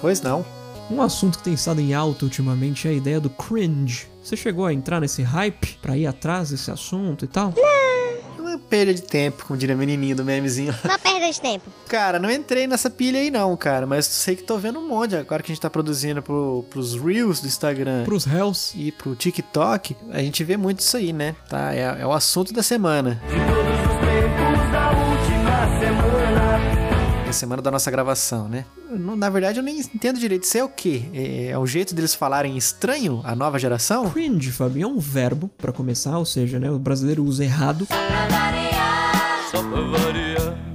Pois não. Um assunto que tem estado em alta ultimamente é a ideia do cringe. Você chegou a entrar nesse hype pra ir atrás desse assunto e tal? Uma perda de tempo, como diria a menininha do memezinho. Uma perda de tempo. Cara, não entrei nessa pilha aí não, cara. Mas sei que tô vendo um monte. Agora que a gente tá produzindo pro, pros Reels do Instagram Pros réus. e pro TikTok, a gente vê muito isso aí, né? Tá? É, é o assunto da semana. É a semana da nossa gravação, né? Na verdade, eu nem entendo direito. Isso é o quê? É, é o jeito deles falarem estranho a nova geração? Cringe, Fabinho, é um verbo, pra começar, ou seja, né, o brasileiro usa errado. Só pra variar. Só pra variar.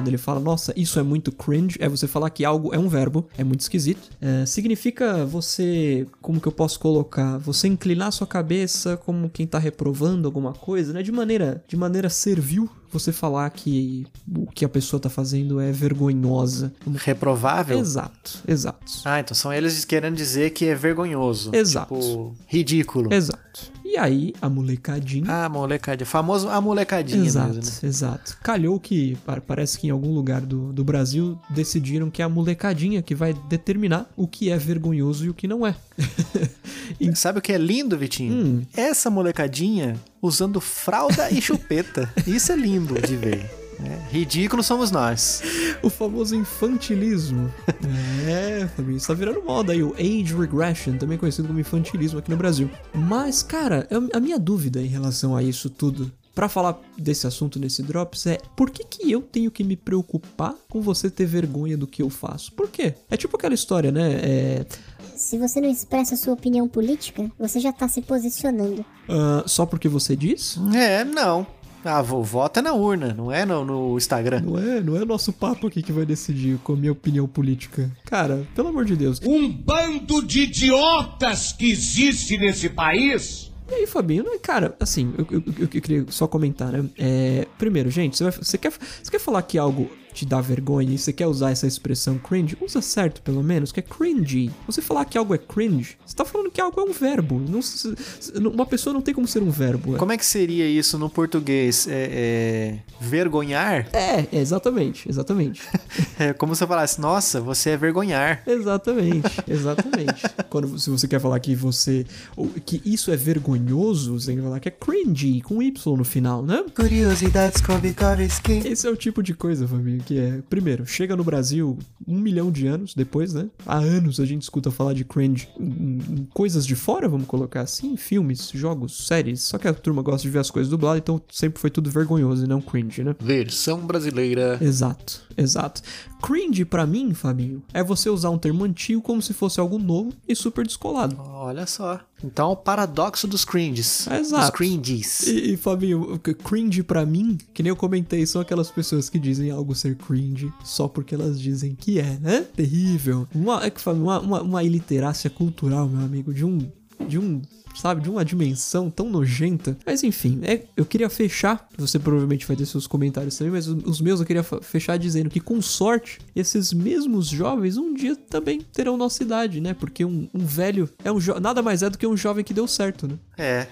Quando ele fala, nossa, isso é muito cringe, é você falar que algo é um verbo, é muito esquisito. É, significa você, como que eu posso colocar? Você inclinar sua cabeça como quem tá reprovando alguma coisa, né? De maneira, de maneira servil, você falar que o que a pessoa tá fazendo é vergonhosa. Reprovável? Exato, exato. Ah, então são eles querendo dizer que é vergonhoso. Exato. Tipo, ridículo. Exato. E aí, a molecadinha. Ah, molecadinha. Famoso a molecadinha Exato, mesmo, né? exato. Calhou que pa- parece que em algum lugar do, do Brasil decidiram que é a molecadinha que vai determinar o que é vergonhoso e o que não é. Sabe o que é lindo, Vitinho? Hum. Essa molecadinha usando fralda e chupeta. Isso é lindo de ver. Né? Ridículo somos nós. o famoso infantilismo. é, Fabinho, isso tá virando moda aí, o age regression, também conhecido como infantilismo aqui no Brasil. Mas, cara, eu- a minha dúvida em relação a isso tudo. Pra falar desse assunto nesse Drops é por que, que eu tenho que me preocupar com você ter vergonha do que eu faço? Por quê? É tipo aquela história, né? É, Se você não expressa sua opinião política, você já tá se posicionando. ah, só porque você diz? É, não. Ah, vo- vota na urna, não é no, no Instagram. Não é, não é nosso papo aqui que vai decidir com a minha opinião política. Cara, pelo amor de Deus. Um bando de idiotas que existe nesse país. E aí, Fabinho, cara, assim, eu, eu, eu- eu queria só comentar, né? É, primeiro, gente, você, vai- você quer, você quer falar que algo te dá vergonha e você quer usar essa expressão cringe? Usa certo, pelo menos, que é cringe. Você falar que algo é cringe, você tá falando que algo é um verbo. Não, uma pessoa não tem como ser um verbo. Como é que seria isso no português? É, é, vergonhar? É, é, exatamente, exatamente. É como se eu falasse, nossa, você é vergonhar. Exatamente, exatamente. Quando se você quer falar que você que isso é vergonhoso, você tem que falar que é cringy com y no final, né? Curiosidades Kovikovski. Esse é o tipo de coisa, família, que é, primeiro, chega no Brasil um milhão de anos depois, né? Há anos a gente escuta falar de cringe em, em coisas de fora, vamos colocar assim, filmes, jogos, séries. Só que a turma gosta de ver as coisas dubladas, então sempre foi tudo vergonhoso e não cringe, né? Versão brasileira. Exato, exato. Cringe, pra mim, Fabinho, é você usar um termo antigo como se fosse algo novo e super descolado. Olha só. Então, o paradoxo dos cringes. Exato. Dos cringes. E, e, Fabinho, cringe pra mim, que nem eu comentei, são aquelas pessoas que dizem algo ser cringe só porque elas dizem que é, né? Terrível. Uma, é que, Fabinho, uma, uma, uma iliterácia cultural, meu amigo, de um. De um. Sabe, de uma dimensão tão nojenta. Mas enfim, é, eu queria fechar. Você provavelmente vai ter seus comentários também, mas os, meus eu queria fechar dizendo que, com sorte, esses mesmos jovens um dia também terão nossa idade, né? Porque um, um velho é um nada mais é do que um jovem que deu certo, né? É.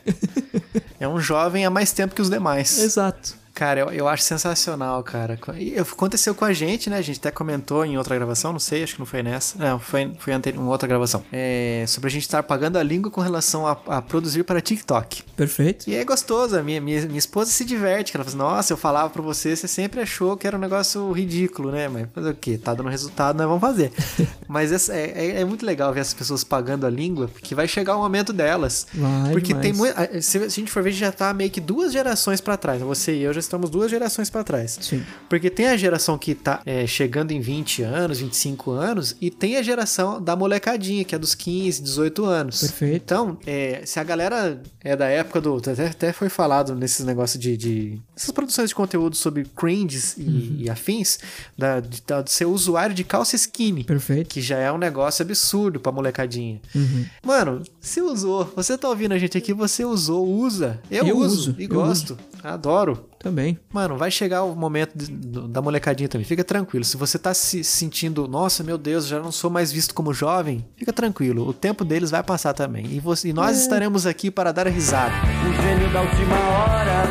é um jovem há mais tempo que os demais. Exato. Cara, eu, eu acho sensacional, cara. E Aconteceu com a gente, né? A gente até comentou em outra gravação, não sei, acho que não foi nessa. Não, foi, foi uma outra gravação. É, sobre a gente estar pagando a língua com relação a, a produzir para TikTok. Perfeito. E é gostoso, a minha, minha, minha esposa se diverte, que ela fala assim, nossa, eu falava pra você, você sempre achou que era um negócio ridículo, né? Mas fazer o quê? Tá dando resultado, nós vamos fazer. Mas é, é, é muito legal ver essas pessoas pagando a língua, porque vai chegar o momento delas. Vai porque tem muito. Se, se a gente for ver, a gente já tá meio que duas gerações pra trás. Você e eu já estamos duas gerações pra trás. Sim. Porque tem a geração que tá é, chegando em 20 anos, 25 anos, e tem a geração da molecadinha, que é dos 15, 18 anos. Perfeito. Então, é, se a galera é da época do. Até, até foi falado nesses negócios de, de. Essas produções de conteúdo sobre cringes e, Uhum. e afins, da, de, da- de ser usuário de calça skinny. Perfeito. Que já é um negócio absurdo pra molecadinha. Uhum. Mano, você usou. Você tá ouvindo a gente aqui, você usou, usa. Eu, Eu uso uso, e gosto. Adoro. Também. Mano, vai chegar o momento de- da molecadinha também. Fica tranquilo. Se você tá se sentindo, nossa, meu Deus, já não sou mais visto como jovem, fica tranquilo. O tempo deles vai passar também. E, você- e nós estaremos aqui para dar risada. O gênio da última hora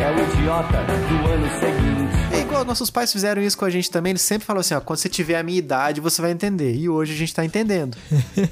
é o idiota do ano seguinte. É igual nossos pais fizeram isso com a gente também, eles sempre falam assim, ó, quando você tiver a minha idade, você vai entender. E hoje a gente tá entendendo.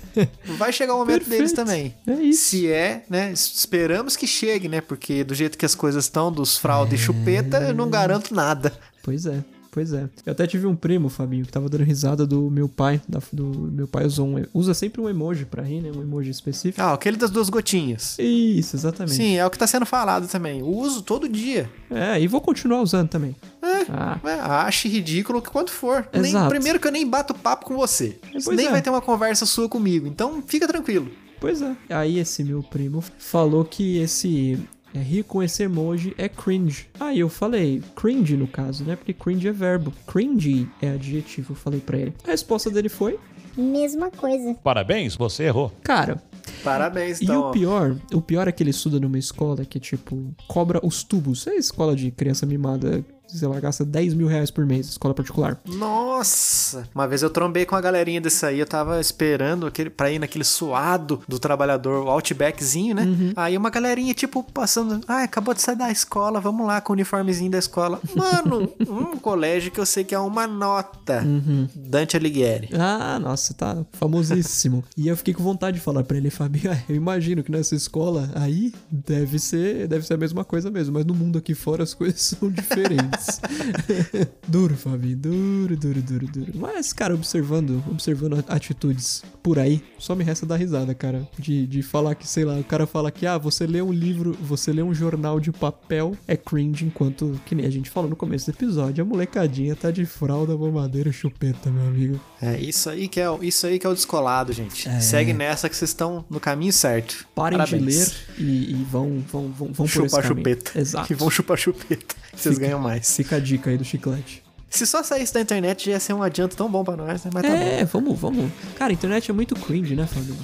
vai chegar o momento deles Perfeito. também. É isso. Se é, né? Esperamos que chegue, né? Porque do jeito que as coisas estão, dos fraude e chupeta, eu não garanto nada. Pois é, pois é. Eu até tive um primo, Fabinho, que tava dando risada do meu pai. da- do meu pai usou um, usa sempre um emoji pra rir, né? Um emoji específico. Ah, aquele das duas gotinhas. Isso, exatamente. Sim, é o que tá sendo falado também. Uso todo dia. É, e vou continuar usando também. É. Ah, É, ache ridículo que quanto for. Nem, primeiro que eu nem bato papo com você. Pois nem é. vai ter uma conversa sua comigo. Então fica tranquilo. pois é. Aí esse meu primo falou que esse é, rir com esse emoji é cringe. Aí eu falei, cringe no caso, né? Porque cringe é verbo. Cringe é adjetivo, eu falei pra ele. A resposta dele foi, Mesma coisa. Parabéns, você errou. cara, Parabéns, E então. o pior, o pior é que ele estuda numa escola que, tipo, cobra os tubos. É escola de criança mimada, sei lá, gasta 10 mil reais por mês, escola particular. Nossa! Uma vez eu trombei com a galerinha desse aí, eu tava esperando aquele, pra ir naquele suado do trabalhador, o Outbackzinho, né? Uhum. Aí uma galerinha, tipo, passando. Ah, acabou de sair da escola, vamos lá com o uniformezinho da escola. Mano, um colégio que eu sei que é uma nota. Uhum. Dante Alighieri. Ah, nossa, tá famosíssimo. e eu fiquei com vontade de falar pra ele, Fabinho, ah, eu imagino que nessa escola aí deve ser, deve ser a mesma coisa mesmo, mas no mundo aqui fora as coisas são diferentes. duro, Fabinho, duro, duro, duro, duro. Mas, cara, observando, observando atitudes por aí, só me resta dar risada, cara. De, de falar que, sei lá, o cara fala que, ah, você lê um livro, você lê um jornal de papel, é cringe, enquanto, que nem a gente falou no começo do episódio, a molecadinha tá de fralda, mamadeira, chupeta, meu amigo. É, isso aí que é, o- isso aí que é o descolado, gente. É. Segue nessa que vocês estão no caminho certo. Parem de Parabéns. ler e, e vão, vão, vão, vão por esse Chupar caminho. chupeta. Exato. Que vão chupar chupeta. Vocês Fica- ganham mais. Fica a dica aí do chiclete. Se só saísse da internet, já ia ser um adianto tão bom pra nós, né? Mas tá é, vamos, vamos. Cara, a internet é muito cringe, né, Fábio?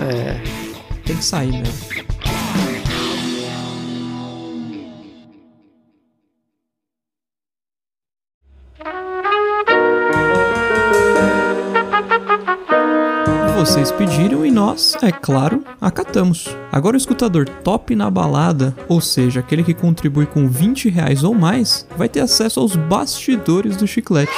É. Tem que sair mesmo. Nós, é claro, acatamos. Agora o escutador top na balada, ou seja, aquele que contribui com 20 reais ou mais, vai ter acesso aos bastidores do chiclete.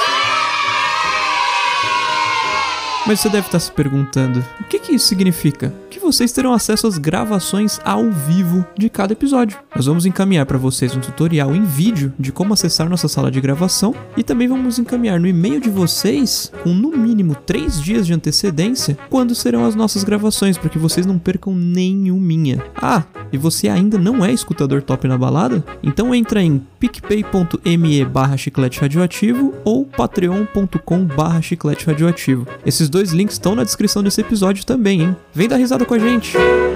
Mas você deve estar se perguntando, o que, que isso significa? Vocês terão acesso às gravações ao vivo de cada episódio. Nós vamos encaminhar para vocês um tutorial em vídeo de como acessar nossa sala de gravação e também vamos encaminhar no e-mail de vocês, com no mínimo 3 dias de antecedência, quando serão as nossas gravações, para que vocês não percam nenhuminha. Ah, e você ainda não é escutador top na balada? Então entra em picpay.me barra chiclete radioativo ou patreon.com barra chiclete radioativo. Esses dois links estão na descrição desse episódio também, hein? Vem dar risada com a gente!